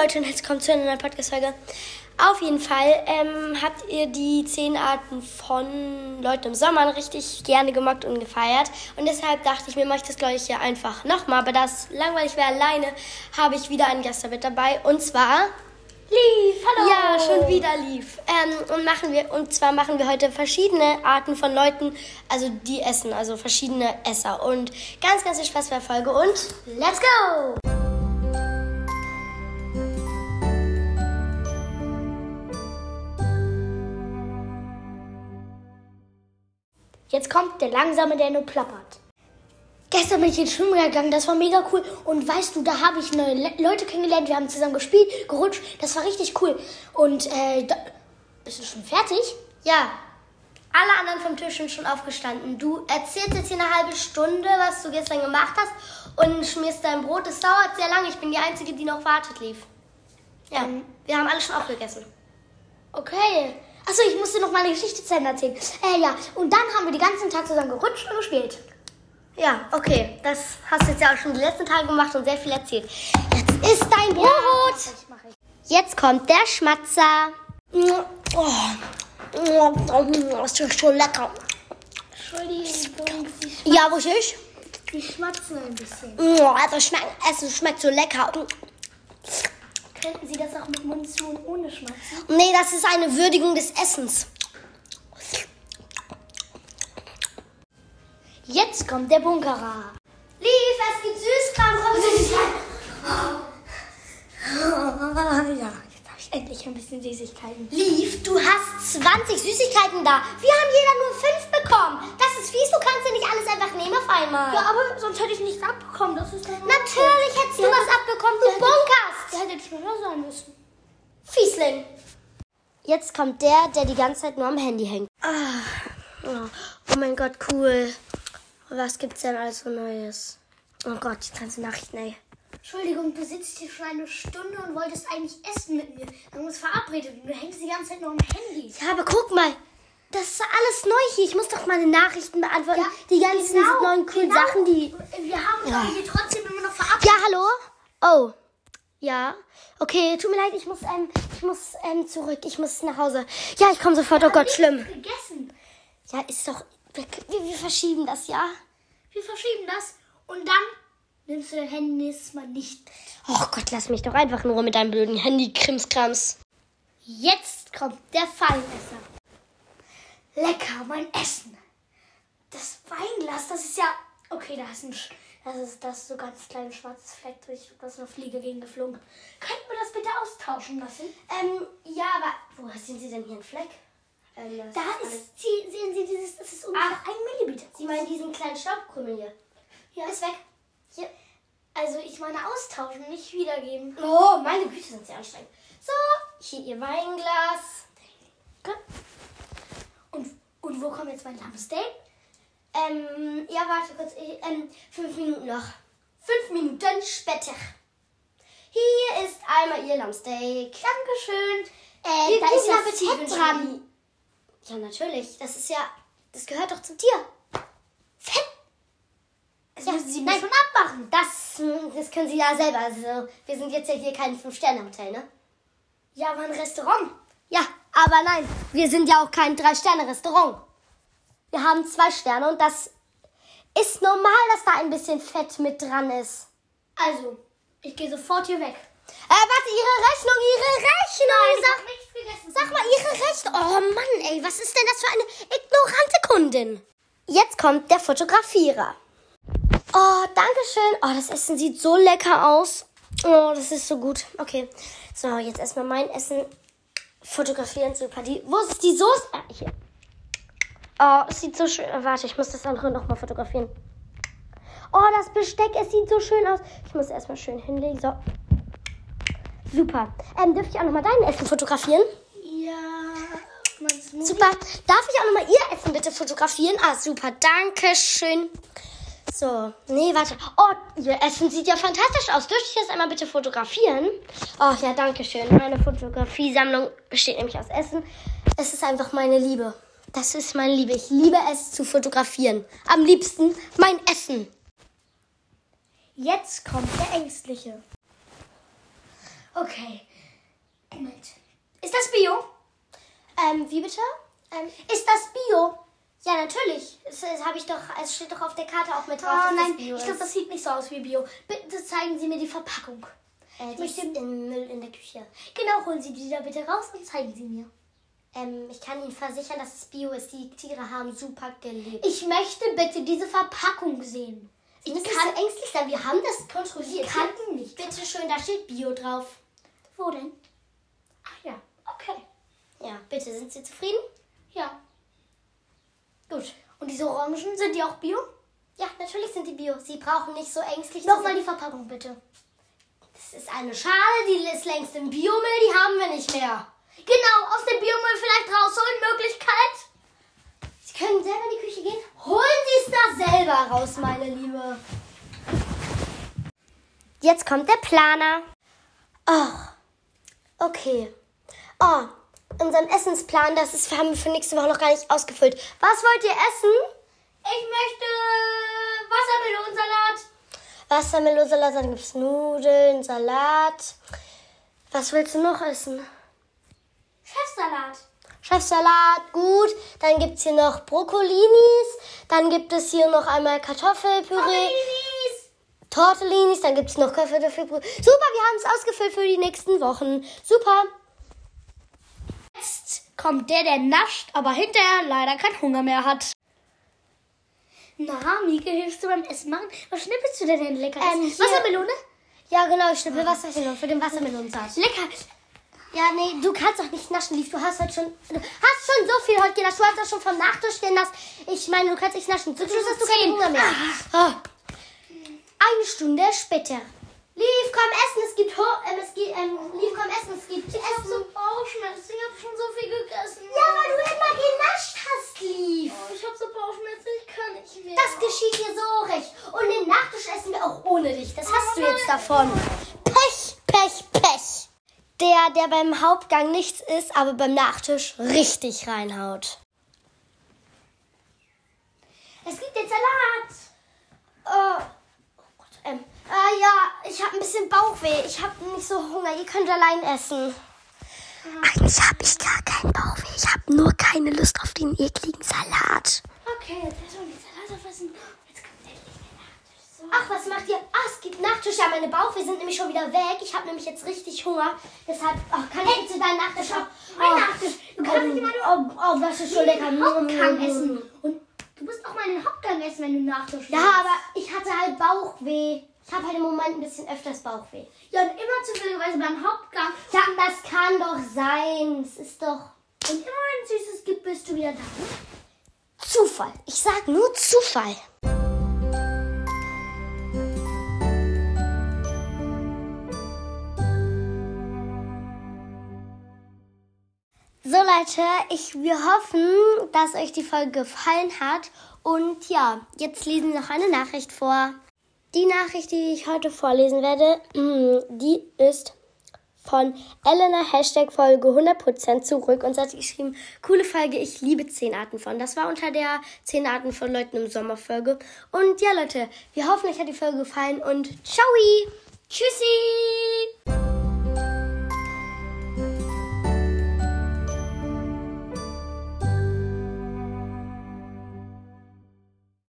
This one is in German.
Leute und jetzt kommt zu einer neuen Podcast-Folge. Auf jeden Fall ähm, habt ihr die zehn Arten von Leuten im Sommer richtig gerne gemacht und gefeiert. Und deshalb dachte ich mir, mache ich das gleiche einfach nochmal. Aber da es langweilig wäre alleine, habe ich wieder einen Gast mit dabei. Und zwar Lief, hallo. Ja, schon wieder lief. Ähm, und machen wir und zwar machen wir heute verschiedene Arten von Leuten, also die essen, also verschiedene Esser und ganz ganz viel Spaß bei der Folge und let's go. Jetzt kommt der Langsame, der nur plappert. Gestern bin ich ins Schwimmen gegangen, das war mega cool. Und weißt du, da habe ich neue Le Leute kennengelernt, wir haben zusammen gespielt, gerutscht, das war richtig cool. Und äh, da, bist du schon fertig? Ja. Alle anderen vom Tisch sind schon aufgestanden. Du erzählst jetzt hier eine halbe Stunde, was du gestern gemacht hast und schmierst dein Brot. Es dauert sehr lange. Ich bin die Einzige, die noch wartet, lief. Ja, Ähm. wir haben alle schon aufgegessen. Okay. Achso, ich musste noch mal eine Geschichte zu Ende erzählen. Äh, ja. Und dann haben wir den ganzen Tag zusammen gerutscht und gespielt. Ja, okay. Das hast du jetzt ja auch schon die letzten Tage gemacht und sehr viel erzählt. Jetzt ist dein Brot. Ich ich. Jetzt kommt der Schmatzer. Oh, Das ist schon lecker. Entschuldigung, Ja, wo ist ich? sie schmatzen ein bisschen. Oh, Also schmeckt, Essen schmeckt so lecker. Könnten Sie das auch mit Mund zu und ohne Schmatzen? Nee, das ist eine Würdigung des Essens. Jetzt kommt der Bunkerer. Lief, es gibt Süßkram. Komm, Ja, jetzt habe ich endlich ein bisschen Süßigkeiten. Lief, du hast 20 Süßigkeiten da. Wir haben jeder nur 5 bekommen. Das ist fies, du kannst ja nicht alles einfach nehmen auf einmal. Ja, aber sonst hätte ich nichts abbekommen. Das ist dann Natürlich hättest du Ja. was abbekommen, du bunkerst. Der hätte schneller sein müssen. Fiesling. Jetzt kommt der, der die ganze Zeit nur am Handy hängt. Ah, oh, oh mein Gott, cool. Was gibt's denn alles so Neues? Oh Gott, die ganzen Nachrichten, ey. Entschuldigung, du sitzt hier schon eine Stunde und wolltest eigentlich essen mit mir. Wir haben uns verabredet und du hängst die ganze Zeit noch am Handy. Ja, aber guck mal. Das ist alles neu hier. Ich muss doch meine Nachrichten beantworten. Ja, die ganzen genau, neuen coolen genau. Sachen, die. Wir haben uns aber hier trotzdem immer noch verabredet. Ja, hallo? Oh. Ja. Okay, tut mir leid, ich muss, ähm, ich muss ähm, zurück. Ich muss nach Hause. Ja, ich komme sofort. Oh Gott, schlimm. Gegessen. Ja, ist doch. Wir, wir, verschieben das, ja? Wir verschieben das und dann nimmst du dein Handy nächstes Mal nicht. Oh Gott, lass mich doch einfach in Ruhe mit deinem blöden Handy-Krimskrams. Jetzt kommt der Fallenesser. Lecker, mein Essen. Das Weinglas, das ist ja. Okay, da ist ein. Sch- Das ist das ist so ganz kleines schwarzes Fleck durch. Da ist eine Fliege gegen geflogen. Könnten wir das bitte austauschen lassen? Ähm, ja, aber. Wo sehen Sie denn hier einen Fleck? Ähm, Da ist. Sie, sehen Sie dieses. Das ist ungefähr Ach. ein Millimeter. Sie meinen diesen kleinen Staubkrümel hier? Ja. Ist weg. Hier. Also ich meine austauschen, nicht wiedergeben. Oh, meine Güte, sind Sie anstrengend. So, hier Ihr Weinglas. Und, und wo kommt jetzt mein Lammsteak? Ähm, ja, warte kurz. Ich, ähm, fünf Minuten noch. Fünf Minuten später. Hier ist einmal Ihr Lammsteak. Dankeschön. Äh, Wir da ist ja Fett dran. Ja, natürlich. Das ist ja, das gehört doch zum Tier. Fett? Das Ja, müssen Sie nein. schon abmachen. Das, das können Sie ja selber. Also, wir sind jetzt ja hier kein Fünf-Sterne-Hotel, ne? Ja, aber ein Restaurant. Ja, aber nein, wir sind ja auch kein Drei-Sterne-Restaurant. Wir haben zwei Sterne und das ist normal, dass da ein bisschen Fett mit dran ist. Also, ich gehe sofort hier weg. Äh, warte, Ihre Rechnung, Ihre Rechnung! hab Sag, nichts vergessen. sag mal, Ihre Rechnung. Oh Mann, ey, was ist denn das für eine ignorante Kundin? Jetzt kommt der Fotografierer. Oh, danke schön. Oh, das Essen sieht so lecker aus. Oh, das ist so gut. Okay, so, jetzt erstmal mein Essen fotografieren. Super. Die, wo ist die Soße? Ah, hier. Oh, es sieht so schön. Warte, ich muss das andere nochmal fotografieren. Oh, das Besteck, es sieht so schön aus. Ich muss erstmal schön hinlegen. So. Super. Ähm, dürfte ich auch nochmal dein Essen fotografieren? Ja. Super. Darf ich auch nochmal Ihr Essen bitte fotografieren? Ah, super. Dankeschön. So, nee, warte. Oh, Ihr Essen sieht ja fantastisch aus. Dürfte ich das einmal bitte fotografieren? Oh, ja, danke schön. Meine Fotografiesammlung besteht nämlich aus Essen. Es ist einfach meine Liebe. Das ist meine Liebe. Ich liebe es zu fotografieren. Am liebsten mein Essen. Jetzt kommt der Ängstliche. Okay. Moment. Ist das Bio? Ähm, wie bitte? Ähm, Ist das Bio? ja, natürlich. Das, das habe ich doch, es steht doch auf der Karte auch mit drauf. Oh nein, ich glaube, das sieht nicht so aus wie Bio. Bitte zeigen Sie mir die Verpackung. äh, die möchte- in Müll in der Küche. Genau, holen Sie die da bitte raus und zeigen Sie mir. Ähm, ich kann Ihnen versichern, dass es Bio ist. Die Tiere haben super gelebt. Ich möchte bitte diese Verpackung sehen. Sie Ich kann, so ängstlich sein. Wir haben das kontrolliert. ich kann nicht. Bitte schön, da steht Bio drauf. Wo denn? Ach ja, okay. Ja, bitte, sind Sie zufrieden? Ja. Gut. Und diese Orangen, sind die auch Bio? Ja, natürlich sind die Bio. Sie brauchen nicht so ängstlich zu Nochmal sein. die Verpackung bitte. Das ist eine Schale, die ist längst im Biomüll, die haben wir nicht mehr. Genau, aus dem Biomüll vielleicht rausholen, Möglichkeit. Sie können selber in die Küche gehen. Holen Sie es da selber raus, meine Liebe. Jetzt kommt der Planer. Ach, okay. Oh, unseren Essensplan, das ist, haben wir für nächste Woche noch gar nicht ausgefüllt. Was wollt ihr essen? Ich möchte Wassermelonensalat. Wassermelonsalat, dann gibt's Nudeln, Salat. Was willst du noch essen? Chefsalat. Chefsalat, gut. Dann gibt's hier noch Brokkolinis. Dann gibt es hier noch einmal Kartoffelpüree. Tortellinis. Tortellinis, dann gibt es noch Kartoffelpüree. Super, wir haben es ausgefüllt für die nächsten Wochen. Super. Jetzt kommt der, der nascht, aber hinterher leider keinen Hunger mehr hat. Na, Mieke, hilfst du beim Essen machen? Was schnippelst du denn denn lecker? Ähm, Wassermelone? Ja, genau, ich schnippel Wassermelone für den Wassermelonensalat. Lecker. Ja, nee, du kannst doch nicht naschen, Lief. Du hast heute schon, du hast schon so viel heute genascht. Du hast das schon vom Nachtisch genascht. Ich meine, du kannst nicht naschen. Zum Schluss hast du keinen. Hunger mehr. Ah. Eine Stunde später. Lief, komm essen, es gibt, Ho ähm, es gibt, ähm, Lief, komm essen, es gibt Ich hab so Essen. Bauchschmerzen. Ich hab schon so viel gegessen. Ja, weil du immer genascht hast, Lief. Oh, ich hab so Bauchschmerzen. Ich kann nicht mehr. Das geschieht dir so recht. Und den Nachtisch essen wir auch ohne dich. Das hast du jetzt davon. Der, der beim Hauptgang nichts isst, aber beim Nachtisch richtig reinhaut. Es gibt jetzt Salat. Oh, oh Gott, ähm, äh, ja, ich habe ein bisschen Bauchweh. Ich habe nicht so Hunger. Ihr könnt allein essen. Eigentlich habe ich gar keinen Bauchweh. Ich habe nur keine Lust auf den ekligen Salat. Okay, jetzt erstmal die Salat aufessen. Jetzt kommt endlich der Nachtisch. So. Ach, was macht ihr? Ah, es gibt Nachtisch. Ja, meine Bauchweh sind nämlich schon wieder weg. Ich habe nämlich jetzt richtig Hunger. Deshalb oh, kann ich zu deinem Nachtisch auch. Mein Oh, Nachtisch. Du kannst nicht immer nur oh, oh, das ist schon lecker. Hauptgang essen. Und du musst auch mal den Hauptgang essen, wenn du Nachtisch Ja, aber ich hatte halt Bauchweh. Ich habe halt im Moment ein bisschen öfters Bauchweh. Ja, und immer zufälligerweise beim Hauptgang. Ja, das kann doch sein. Es ist doch Und immer wenn es Süßes gibt, bist du wieder da. Zufall. Ich sag nur Zufall. Leute, ich, wir hoffen, dass euch die Folge gefallen hat. Und ja, jetzt lesen wir noch eine Nachricht vor. Die Nachricht, die ich heute vorlesen werde, mm, die ist von Elena Hashtag Folge 100% zurück und sie hat geschrieben, coole Folge, ich liebe 10 Arten von. Das war unter der 10 Arten von Leuten im Sommer Folge. Und ja Leute, wir hoffen, euch hat die Folge gefallen und ciao! Tschüssi!